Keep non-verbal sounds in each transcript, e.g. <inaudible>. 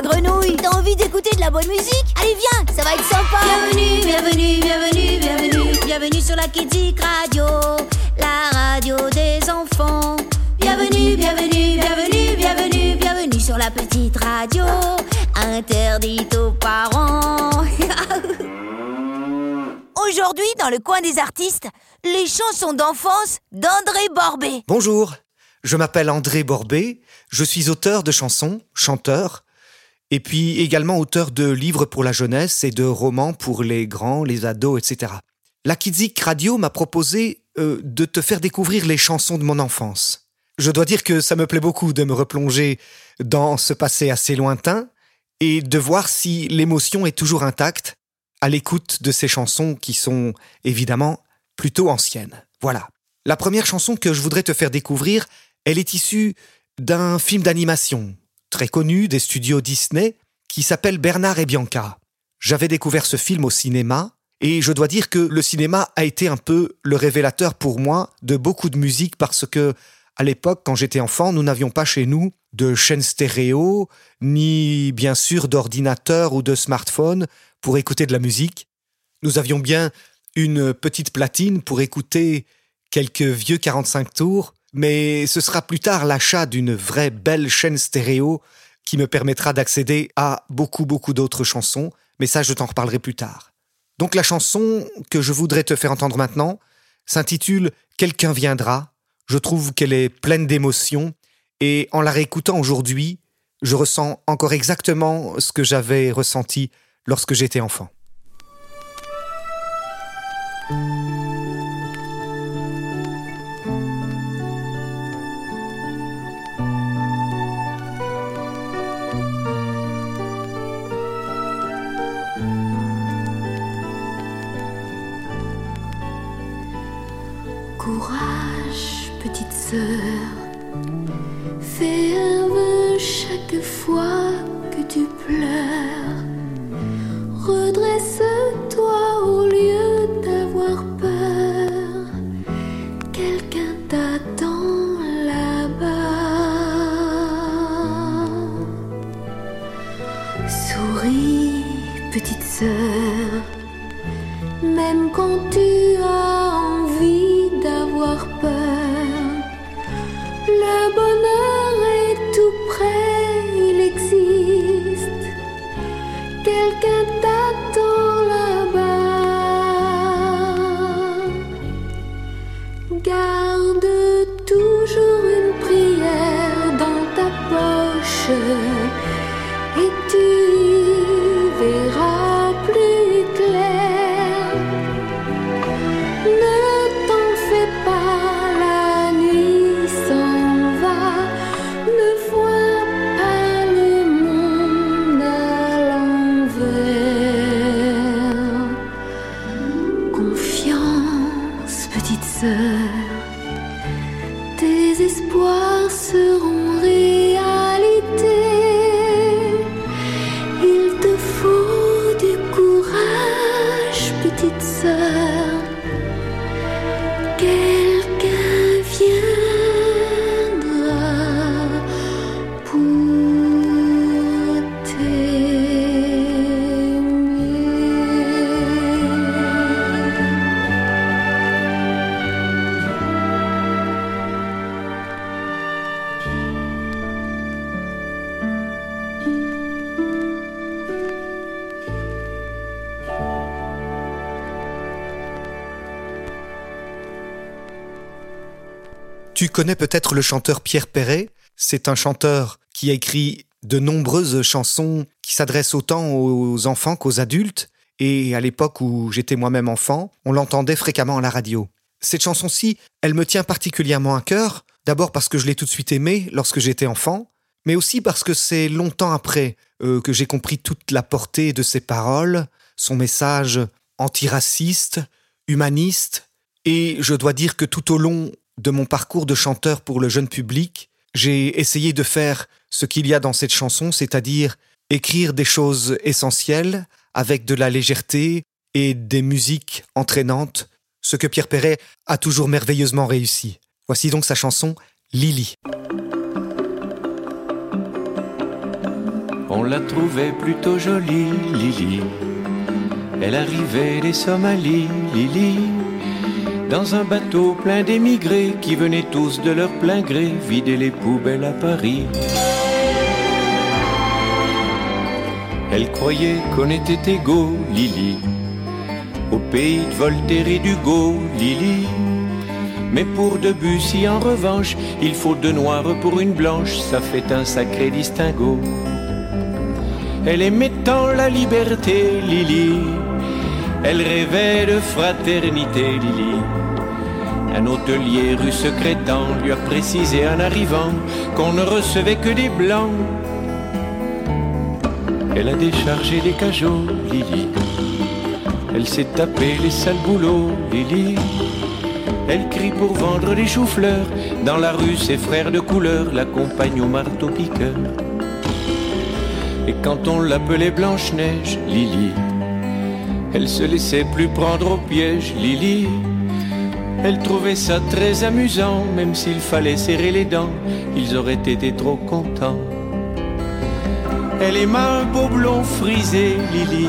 la grenouille. T'as envie d'écouter de la bonne musique? Allez viens, ça va être sympa. Bienvenue, bienvenue, bienvenue, bienvenue. Bienvenue sur la Kidzik Radio La radio des enfants. Bienvenue, bienvenue, bienvenue, bienvenue Bienvenue sur la petite radio. Interdite aux parents. <laughs> Aujourd'hui, dans le coin des artistes, les chansons d'enfance d'André Borbet. Bonjour, je m'appelle André Borbet, je suis auteur de chansons, chanteur, et puis également auteur de livres pour la jeunesse et de romans pour les grands, les ados, etc. La Kidzik Radio m'a proposé euh, de te faire découvrir les chansons de mon enfance. Je dois dire que ça me plaît beaucoup de me replonger dans ce passé assez lointain et de voir si l'émotion est toujours intacte à l'écoute de ces chansons qui sont évidemment plutôt anciennes. Voilà. La première chanson que je voudrais te faire découvrir, elle est issue d'un film d'animation très connu des studios Disney qui s'appelle Bernard et Bianca. J'avais découvert ce film au cinéma et je dois dire que le cinéma a été un peu le révélateur pour moi de beaucoup de musique parce que à l'époque, quand j'étais enfant, nous n'avions pas chez nous de chaîne stéréo, ni bien sûr d'ordinateur ou de smartphone pour écouter de la musique. Nous avions bien une petite platine pour écouter quelques vieux 45 tours, mais ce sera plus tard l'achat d'une vraie belle chaîne stéréo qui me permettra d'accéder à beaucoup beaucoup d'autres chansons, mais ça je t'en reparlerai plus tard. Donc la chanson que je voudrais te faire entendre maintenant s'intitule Quelqu'un viendra. Je trouve qu'elle est pleine d'émotions et en la réécoutant aujourd'hui, je ressens encore exactement ce que j'avais ressenti lorsque j'étais enfant. D'avoir peur. Tu connais peut-être le chanteur Pierre Perret? C'est un chanteur qui a écrit de nombreuses chansons qui s'adressent autant aux enfants qu'aux adultes. Et à l'époque où j'étais moi-même enfant, on l'entendait fréquemment à la radio. Cette chanson-ci, elle me tient particulièrement à cœur, d'abord parce que je l'ai tout de suite aimée lorsque j'étais enfant, mais aussi parce que c'est longtemps après euh, que j'ai compris toute la portée de ses paroles, son message antiraciste, humaniste, et je dois dire que tout au long de mon parcours de chanteur pour le jeune public, j'ai essayé de faire ce qu'il y a dans cette chanson, c'est-à-dire écrire des choses essentielles avec de la légèreté et des musiques entraînantes, ce que Pierre Perret a toujours merveilleusement réussi. Voici donc sa chanson Lily. On la trouvait plutôt jolie, Lily. Elle arrivait des Somalies, Lily. Dans un bateau plein d'émigrés qui venaient tous de leur plein gré vider les poubelles à Paris. Elle croyait qu'on était égaux, Lily. Au pays de Voltaire et d'Hugo, Lily. Mais pour Debussy, en revanche, il faut deux noirs pour une blanche, ça fait un sacré distinguo. Elle aimait tant la liberté, Lily. Elle rêvait de fraternité, Lily. Un hôtelier rue secrétant lui a précisé en arrivant qu'on ne recevait que des blancs. Elle a déchargé les cajots, Lily. Elle s'est tapé les sales boulots, Lily. Elle crie pour vendre des choux-fleurs. Dans la rue, ses frères de couleur l'accompagnent au marteau-piqueur. Et quand on l'appelait Blanche-Neige, Lily, elle se laissait plus prendre au piège, Lily. Elle trouvait ça très amusant, même s'il fallait serrer les dents, ils auraient été trop contents. Elle aima un beau blond frisé, Lily,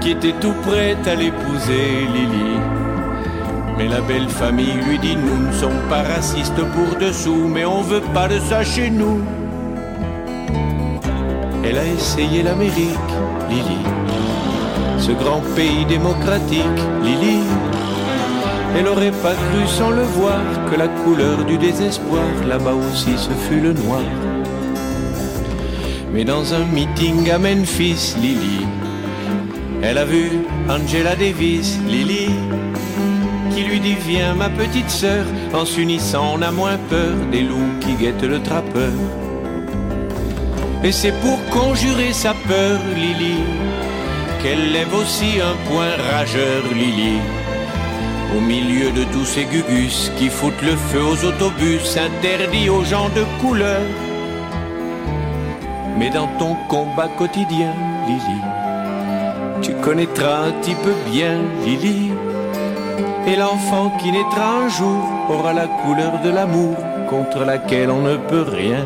qui était tout prête à l'épouser, Lily. Mais la belle famille lui dit Nous ne sommes pas racistes pour dessous, mais on veut pas de ça chez nous. Elle a essayé l'Amérique, Lily, ce grand pays démocratique, Lily. Elle aurait pas cru sans le voir que la couleur du désespoir là-bas aussi ce fut le noir. Mais dans un meeting à Memphis, Lily, elle a vu Angela Davis, Lily, qui lui dit Viens ma petite sœur, en s'unissant on a moins peur des loups qui guettent le trappeur. Et c'est pour conjurer sa peur, Lily, qu'elle lève aussi un point rageur, Lily. Au milieu de tous ces gugus qui foutent le feu aux autobus interdits aux gens de couleur. Mais dans ton combat quotidien, Lily, tu connaîtras un petit peu bien, Lily. Et l'enfant qui naîtra un jour aura la couleur de l'amour contre laquelle on ne peut rien.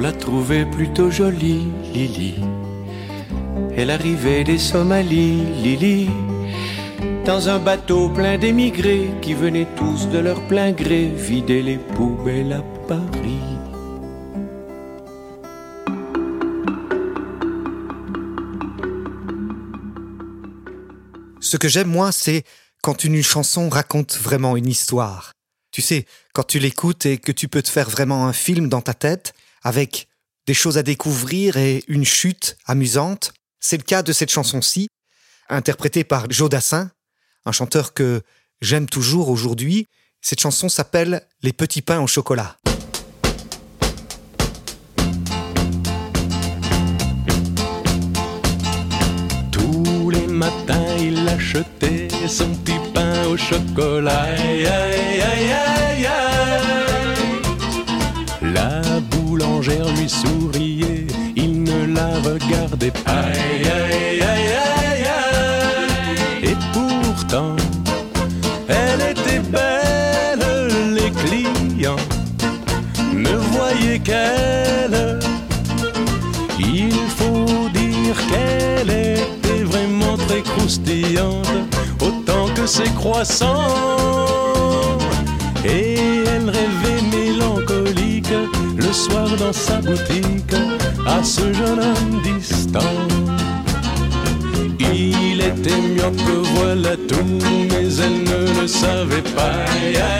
La trouvait plutôt jolie, Lily. Elle arrivait des Somalies, Lily. Dans un bateau plein d'émigrés qui venaient tous de leur plein gré vider les poubelles à Paris. Ce que j'aime, moi, c'est quand une chanson raconte vraiment une histoire. Tu sais, quand tu l'écoutes et que tu peux te faire vraiment un film dans ta tête, avec des choses à découvrir et une chute amusante. C'est le cas de cette chanson-ci, interprétée par Joe Dassin, un chanteur que j'aime toujours aujourd'hui. Cette chanson s'appelle Les petits pains au chocolat. Tous les matins, il achetait son petit pain au chocolat. Aïe, aïe, aïe. Souriait, il ne la regardait pas. Aïe, aïe, aïe, aïe, aïe. Et pourtant, elle était belle, les clients ne voyaient qu'elle. Il faut dire qu'elle était vraiment très croustillante, autant que ses croissants. Et elle rêvait soir dans sa boutique à ce jeune homme distant. Il était mieux que voilà tout, mais elle ne le savait pas.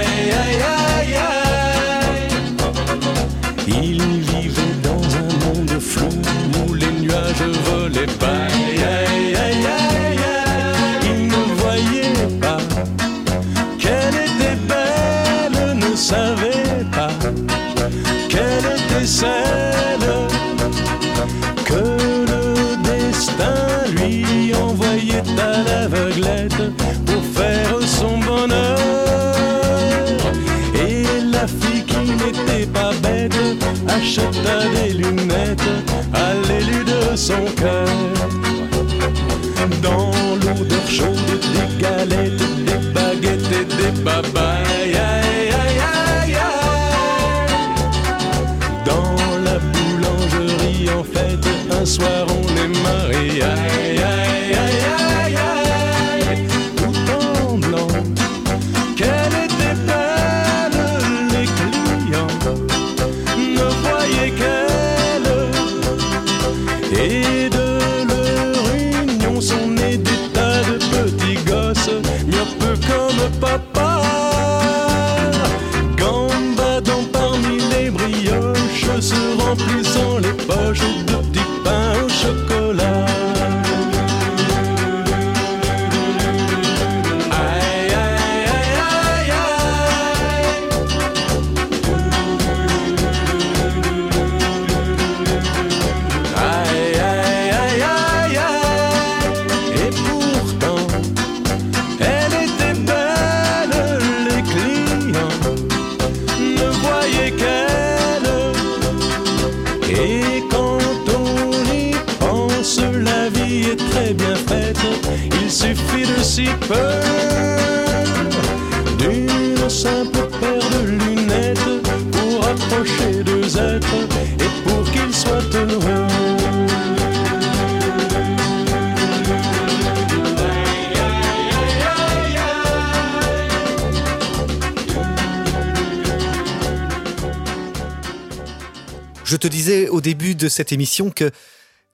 Au début de cette émission que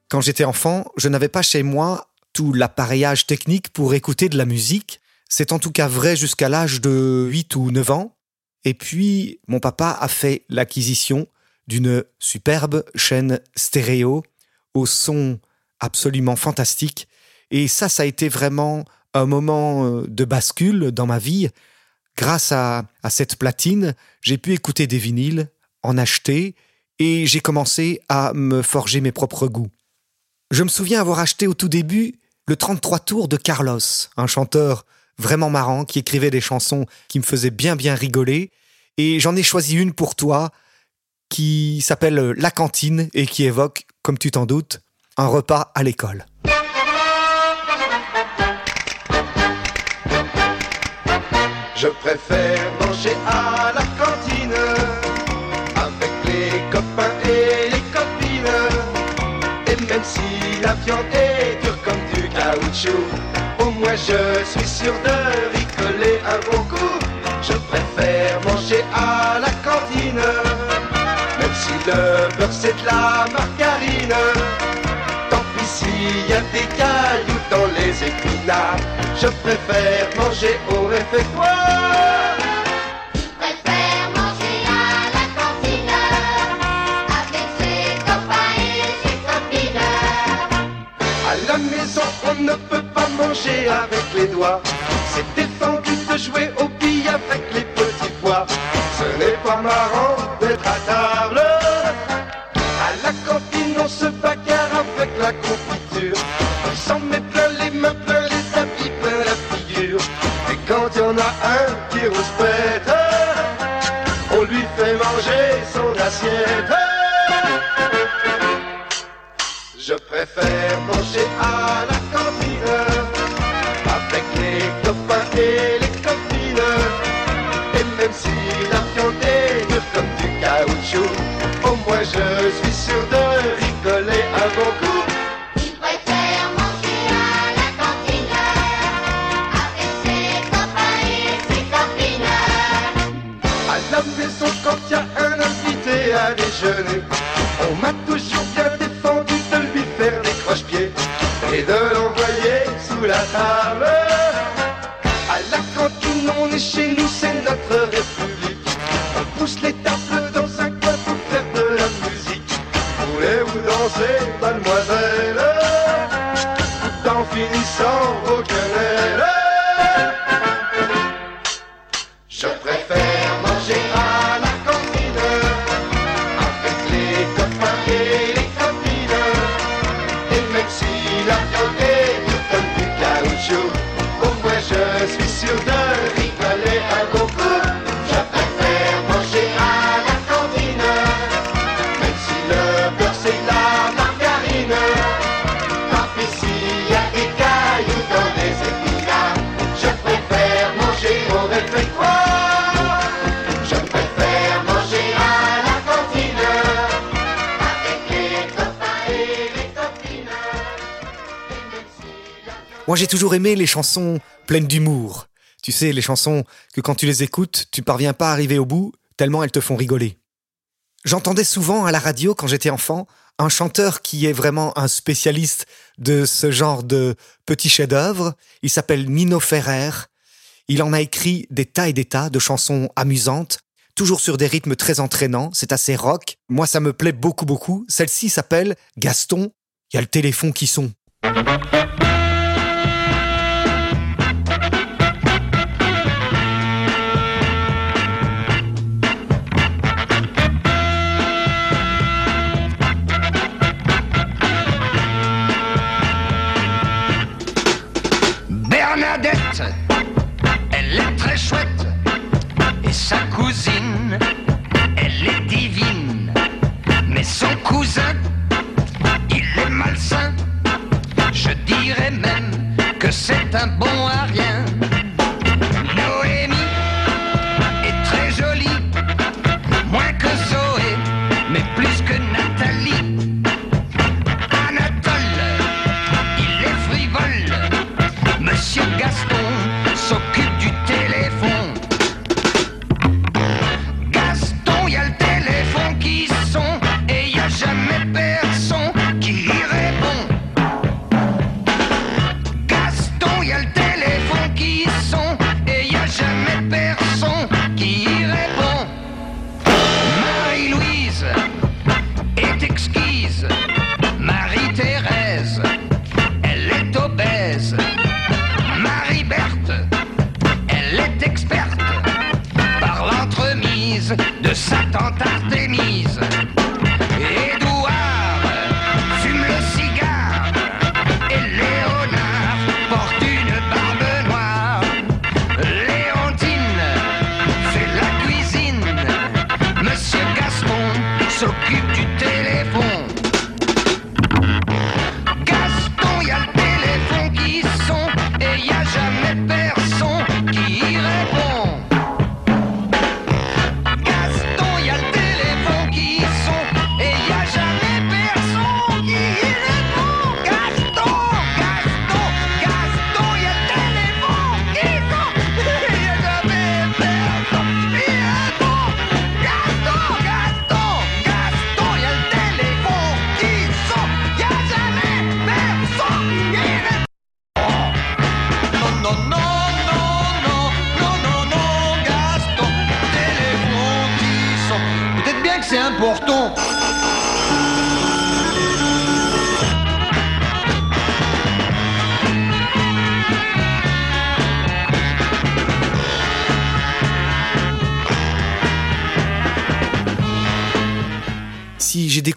quand j'étais enfant, je n'avais pas chez moi tout l'appareillage technique pour écouter de la musique. C'est en tout cas vrai jusqu'à l'âge de 8 ou 9 ans. Et puis, mon papa a fait l'acquisition d'une superbe chaîne stéréo au son absolument fantastique. Et ça, ça a été vraiment un moment euh, de bascule dans ma vie. Grâce à, à cette platine, j'ai pu écouter des vinyles, en acheter, et j'ai commencé à me forger mes propres goûts. Je me souviens avoir acheté au tout début le 33 tours de Carlos, un chanteur vraiment marrant qui écrivait des chansons qui me faisaient bien bien rigoler, et j'en ai choisi une pour toi qui s'appelle La cantine et qui évoque, comme tu t'en doutes, un repas à l'école. Je préfère manger à la cantine est dure comme du caoutchouc, au moins je suis sûr de rigoler un bon coup. Je préfère manger à la cantine, même si le beurre c'est de la margarine. Tant pis s'il y a des cailloux dans les épinards, je préfère manger au réfectoire. Maison, on ne peut pas manger avec les doigts. C'est défendu de jouer au billes avec les petits pois. Ce n'est pas marrant J'ai toujours aimé les chansons pleines d'humour. Tu sais, les chansons que quand tu les écoutes, tu parviens pas à arriver au bout, tellement elles te font rigoler. J'entendais souvent à la radio, quand j'étais enfant, un chanteur qui est vraiment un spécialiste de ce genre de petits chefs-d'œuvre. Il s'appelle Nino Ferrer. Il en a écrit des tas et des tas de chansons amusantes, toujours sur des rythmes très entraînants. C'est assez rock. Moi, ça me plaît beaucoup, beaucoup. Celle-ci s'appelle Gaston. Il y a le téléphone qui sonne.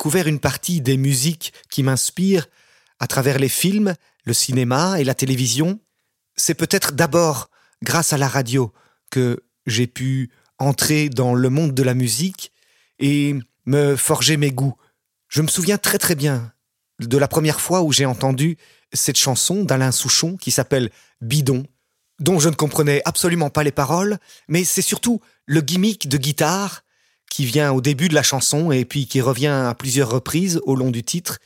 Découvert une partie des musiques qui m'inspirent à travers les films, le cinéma et la télévision, c'est peut-être d'abord grâce à la radio que j'ai pu entrer dans le monde de la musique et me forger mes goûts. Je me souviens très très bien de la première fois où j'ai entendu cette chanson d'Alain Souchon qui s'appelle Bidon, dont je ne comprenais absolument pas les paroles, mais c'est surtout le gimmick de guitare qui vient au début de la chanson et puis qui revient à plusieurs reprises au long du titre,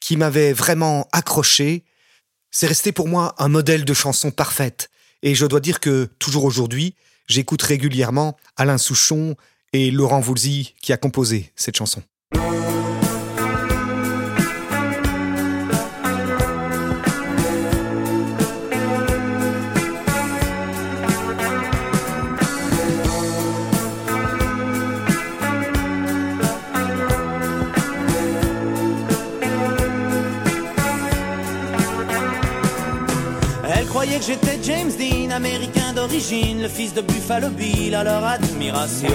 qui m'avait vraiment accroché. C'est resté pour moi un modèle de chanson parfaite. Et je dois dire que toujours aujourd'hui, j'écoute régulièrement Alain Souchon et Laurent Voulzy qui a composé cette chanson. J'étais James Dean, américain d'origine, le fils de Buffalo Bill, à leur admiration.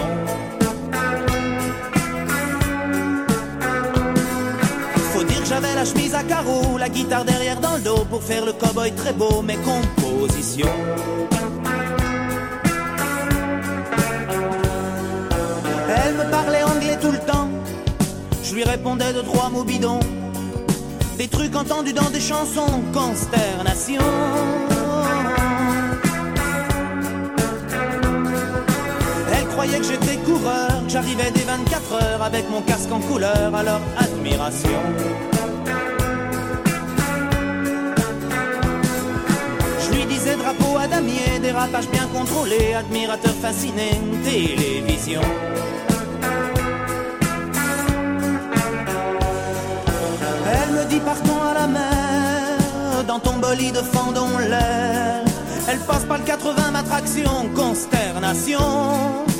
Faut dire que j'avais la chemise à carreaux, la guitare derrière dans le dos pour faire le cowboy très beau, mes compositions. Elle me parlait anglais tout le temps, je lui répondais de trois mots bidons. Des trucs entendus dans des chansons, consternation. Elle croyait que j'étais coureur, j'arrivais des 24 heures avec mon casque en couleur, leur admiration. Chapeau à damier, dérapage bien contrôlé, admirateur fasciné, télévision. Elle me dit partons à la mer, dans ton bolide fendons l'air. Elle passe par le 80 attraction, consternation.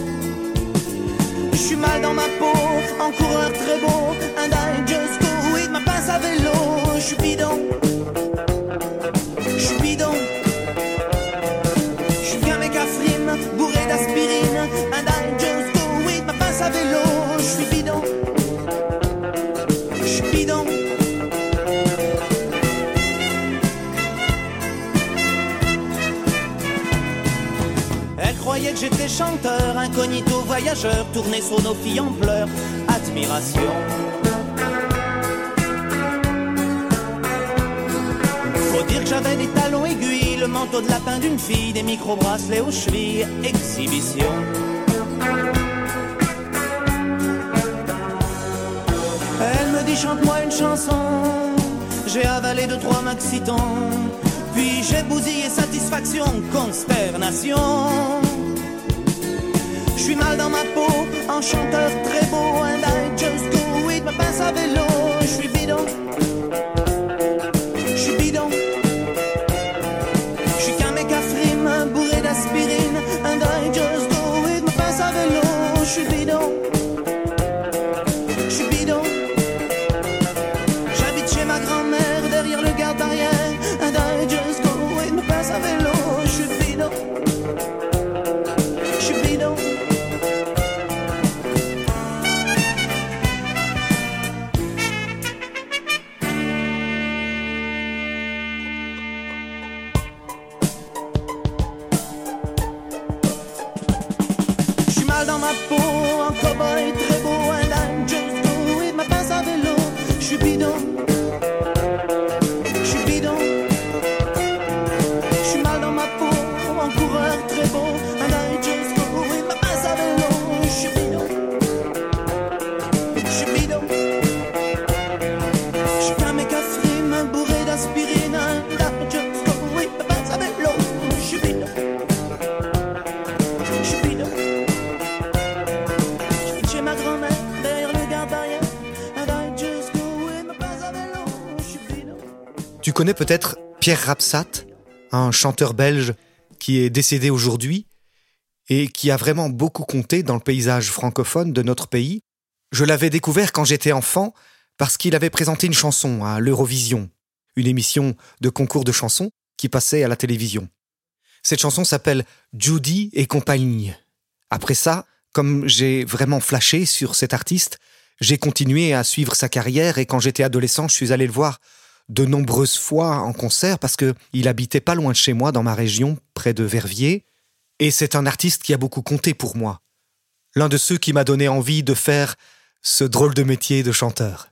Je suis mal dans ma peau, en coureur très beau, un die just go with ma pince à vélo? Je suis bidon, je suis bidon. Je suis bien mécafrime, bourré d'aspirine, un die just go with ma pince à vélo? Je suis croyait que j'étais chanteur, incognito voyageur, tourné sur nos filles en pleurs, admiration. Faut dire que j'avais des talons aiguilles, le manteau de lapin d'une fille, des micro-bracelets aux chevilles, exhibition. Elle me dit chante-moi une chanson, j'ai avalé deux trois maxitons, puis j'ai bousillé satisfaction, consternation. Je suis mal dans ma peau, en chanteur très beau, and I just go with ma pince à vélo. Je suis bidon, connais peut-être Pierre Rapsat, un chanteur belge qui est décédé aujourd'hui et qui a vraiment beaucoup compté dans le paysage francophone de notre pays. Je l'avais découvert quand j'étais enfant parce qu'il avait présenté une chanson à l'Eurovision, une émission de concours de chansons qui passait à la télévision. Cette chanson s'appelle Judy et compagnie. Après ça, comme j'ai vraiment flashé sur cet artiste, j'ai continué à suivre sa carrière et quand j'étais adolescent, je suis allé le voir de nombreuses fois en concert parce que il habitait pas loin de chez moi dans ma région, près de Verviers, et c'est un artiste qui a beaucoup compté pour moi. L'un de ceux qui m'a donné envie de faire ce drôle de métier de chanteur.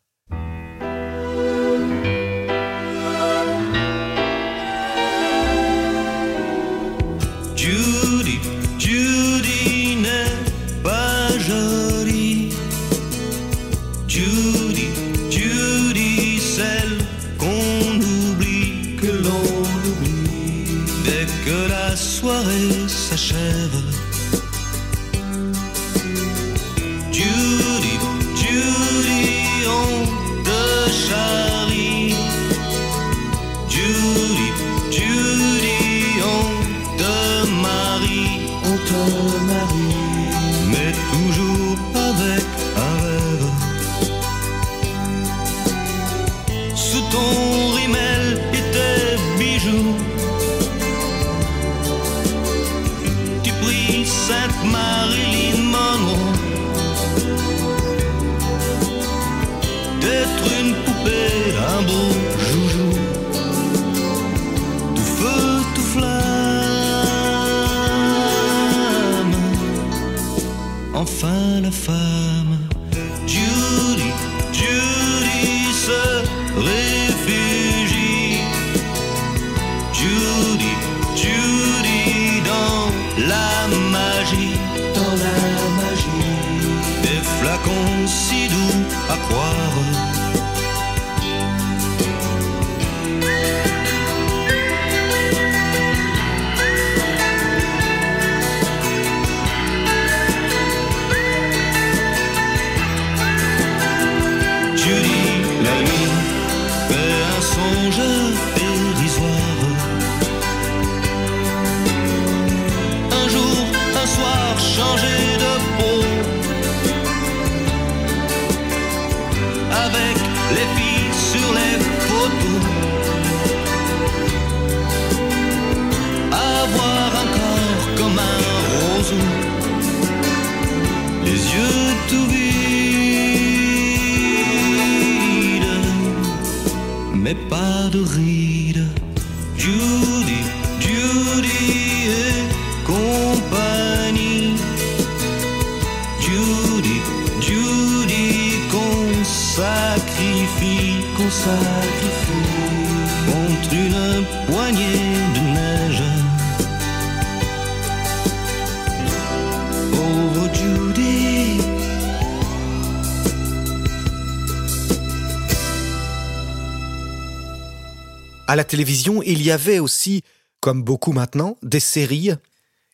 À la télévision, il y avait aussi, comme beaucoup maintenant, des séries.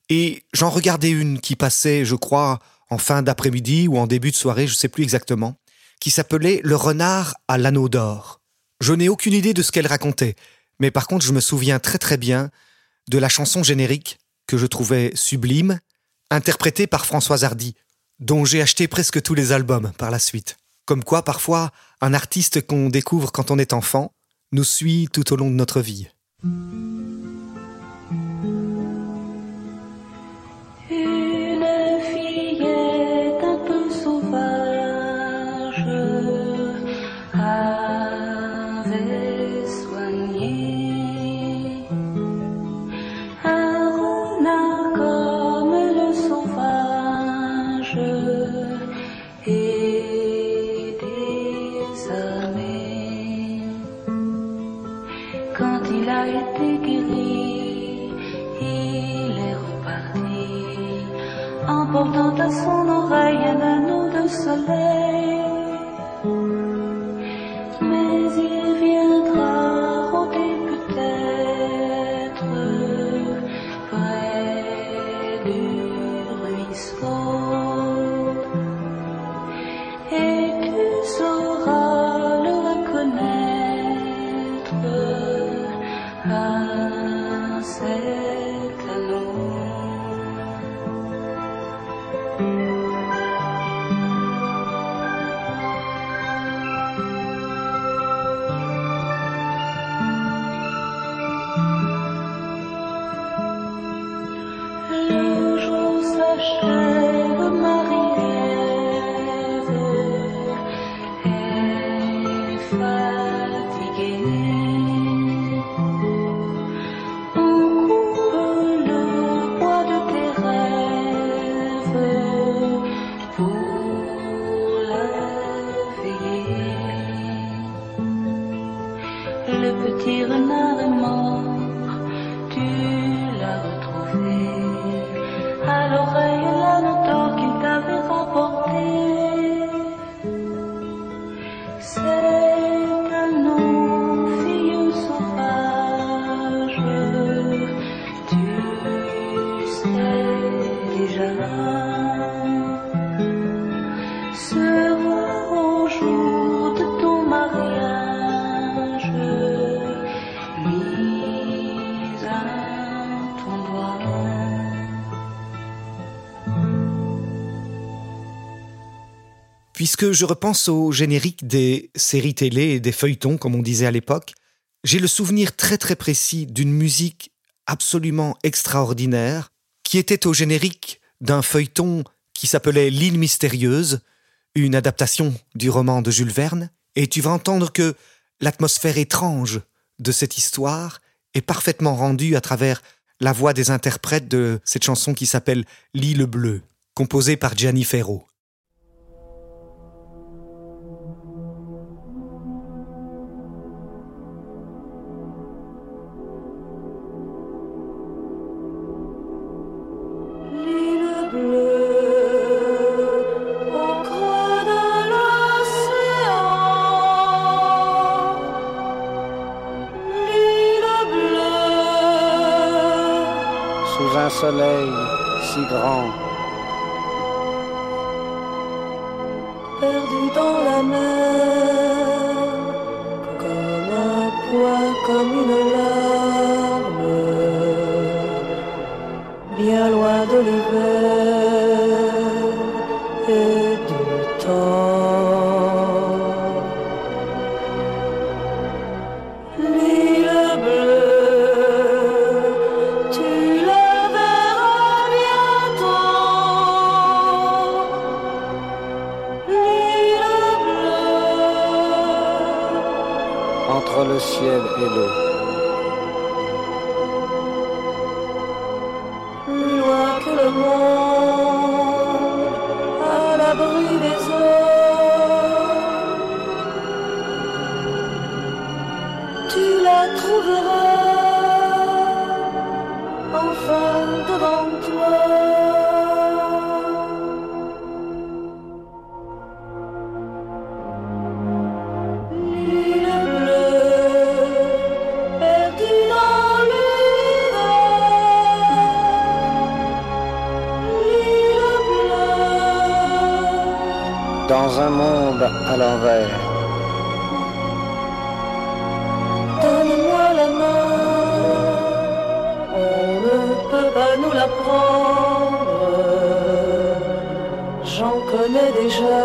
Et j'en regardais une qui passait, je crois, en fin d'après-midi ou en début de soirée, je ne sais plus exactement, qui s'appelait Le renard à l'anneau d'or. Je n'ai aucune idée de ce qu'elle racontait, mais par contre, je me souviens très très bien de la chanson générique que je trouvais sublime, interprétée par Françoise Hardy, dont j'ai acheté presque tous les albums par la suite. Comme quoi, parfois, un artiste qu'on découvre quand on est enfant nous suit tout au long de notre vie. Emportant à son oreille un anneau de soleil. Puisque je repense au générique des séries télé et des feuilletons, comme on disait à l'époque, j'ai le souvenir très très précis d'une musique absolument extraordinaire qui était au générique d'un feuilleton qui s'appelait L'île mystérieuse, une adaptation du roman de Jules Verne, et tu vas entendre que l'atmosphère étrange de cette histoire est parfaitement rendue à travers la voix des interprètes de cette chanson qui s'appelle L'île bleue, composée par Gianni Ferro. Sous un soleil si grand. perdu dans la mer Dans un monde à l'envers. donne-moi la main. On ne peut pas nous la prendre. J'en connais déjà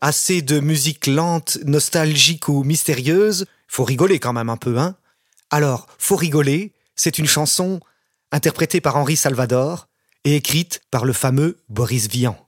assez de musique lente, nostalgique ou mystérieuse. Faut rigoler quand même un peu, hein Alors, Faut rigoler, c'est une chanson interprétée par Henri Salvador et écrite par le fameux Boris Vian.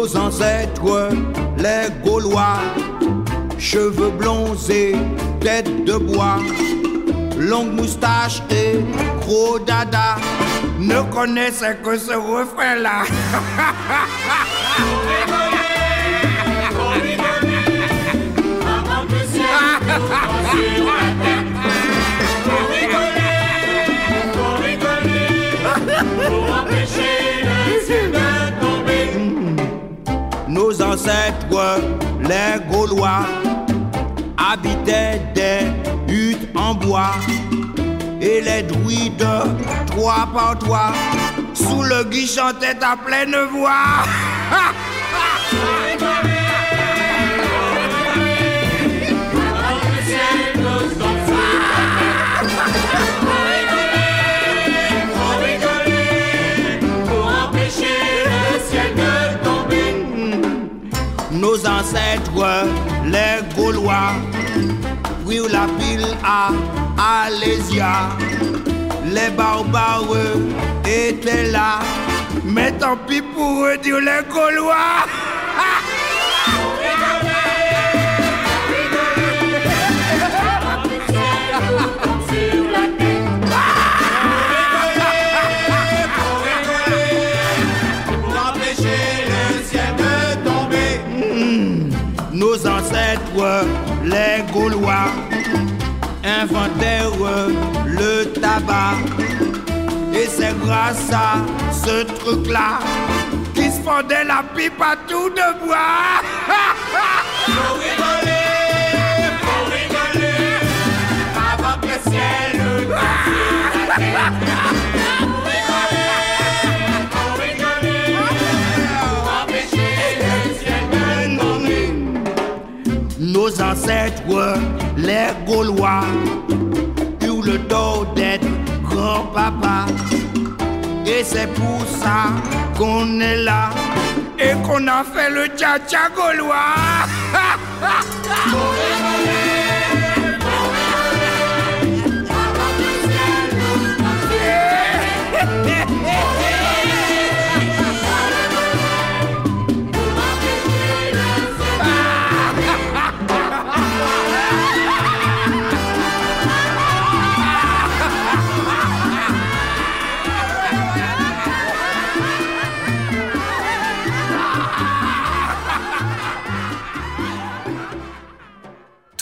Nos ancêtres, les Gaulois, cheveux blonds et tête de bois, longue moustache et gros dada, ne connaissaient que ce refrain-là. <laughs> Nos ancêtres, les Gaulois, habitaient des huttes en bois et les druides, trois par trois, sous le gui chantaient à pleine voix. <laughs> Nos ancêtres, les Gaulois, la pile à Alésia. Les barbares étaient là, mais tant pis pour eux, dire les Gaulois. Gaulois, inventèrent le tabac. Et c'est grâce à ce truc-là qu'ils se la pipe à tout de bois. <laughs> Les Gaulois, eurent le dos d'être grand-papa. Et c'est pour ça qu'on est là et qu'on a fait le tcha-tcha gaulois. <laughs>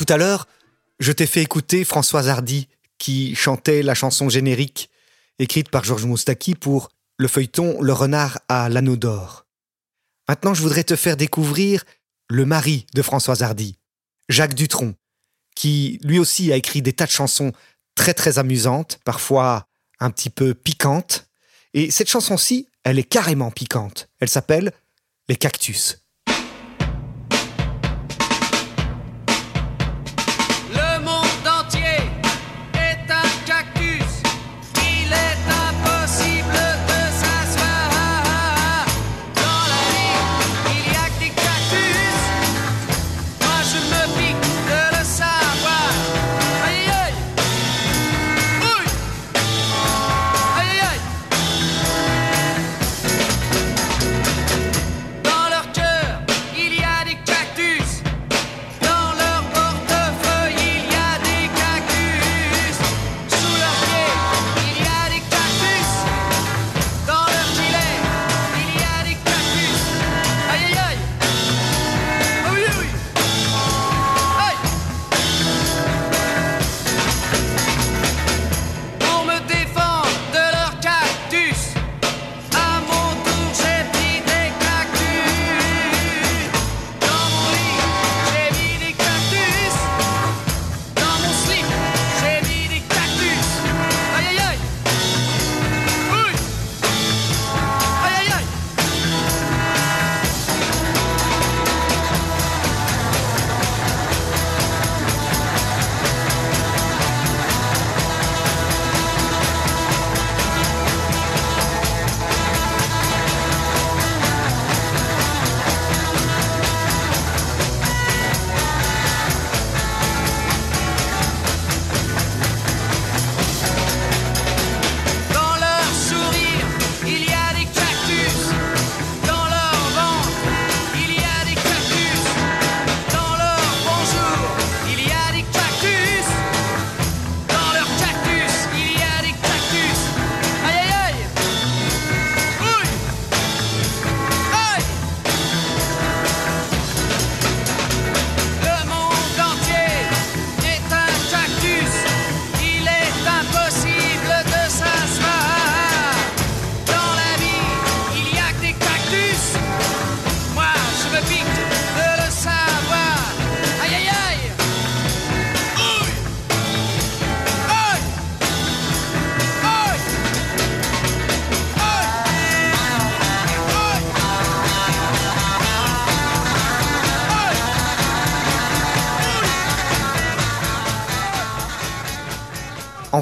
Tout à l'heure, je t'ai fait écouter Françoise Hardy qui chantait la chanson générique écrite par Georges Moustaki pour le feuilleton Le renard à l'anneau d'or. Maintenant, je voudrais te faire découvrir le mari de Françoise Hardy, Jacques Dutronc, qui lui aussi a écrit des tas de chansons très très amusantes, parfois un petit peu piquantes. Et cette chanson-ci, elle est carrément piquante. Elle s'appelle Les Cactus.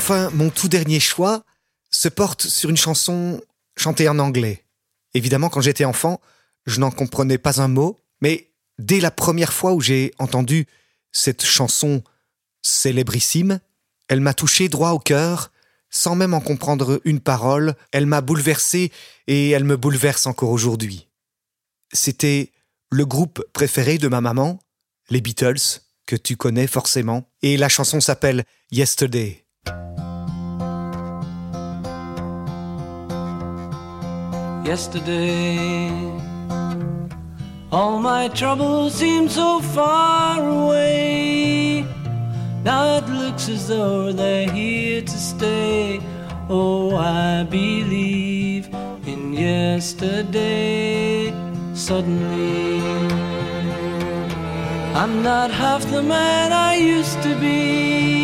Enfin, mon tout dernier choix se porte sur une chanson chantée en anglais. Évidemment, quand j'étais enfant, je n'en comprenais pas un mot, mais dès la première fois où j'ai entendu cette chanson célébrissime, elle m'a touché droit au cœur, sans même en comprendre une parole, elle m'a bouleversé et elle me bouleverse encore aujourd'hui. C'était le groupe préféré de ma maman, les Beatles, que tu connais forcément, et la chanson s'appelle Yesterday. Yesterday. All my troubles seem so far away. Now it looks as though they're here to stay. Oh, I believe in yesterday. Suddenly, I'm not half the man I used to be.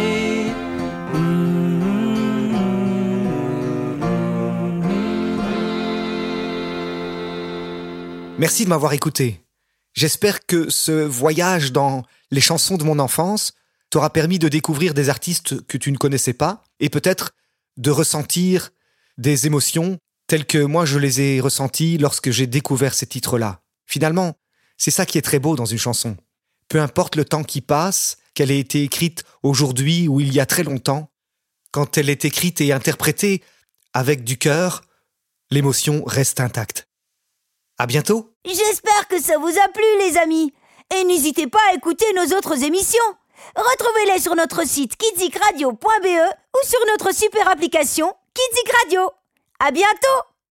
Merci de m'avoir écouté. J'espère que ce voyage dans les chansons de mon enfance t'aura permis de découvrir des artistes que tu ne connaissais pas et peut-être de ressentir des émotions telles que moi je les ai ressenties lorsque j'ai découvert ces titres-là. Finalement, c'est ça qui est très beau dans une chanson. Peu importe le temps qui passe, qu'elle ait été écrite aujourd'hui ou il y a très longtemps, quand elle est écrite et interprétée avec du cœur, l'émotion reste intacte. À bientôt! J'espère que ça vous a plu, les amis. Et n'hésitez pas à écouter nos autres émissions. Retrouvez-les sur notre site kidsicradio.be ou sur notre super application Kidzik Radio. À bientôt!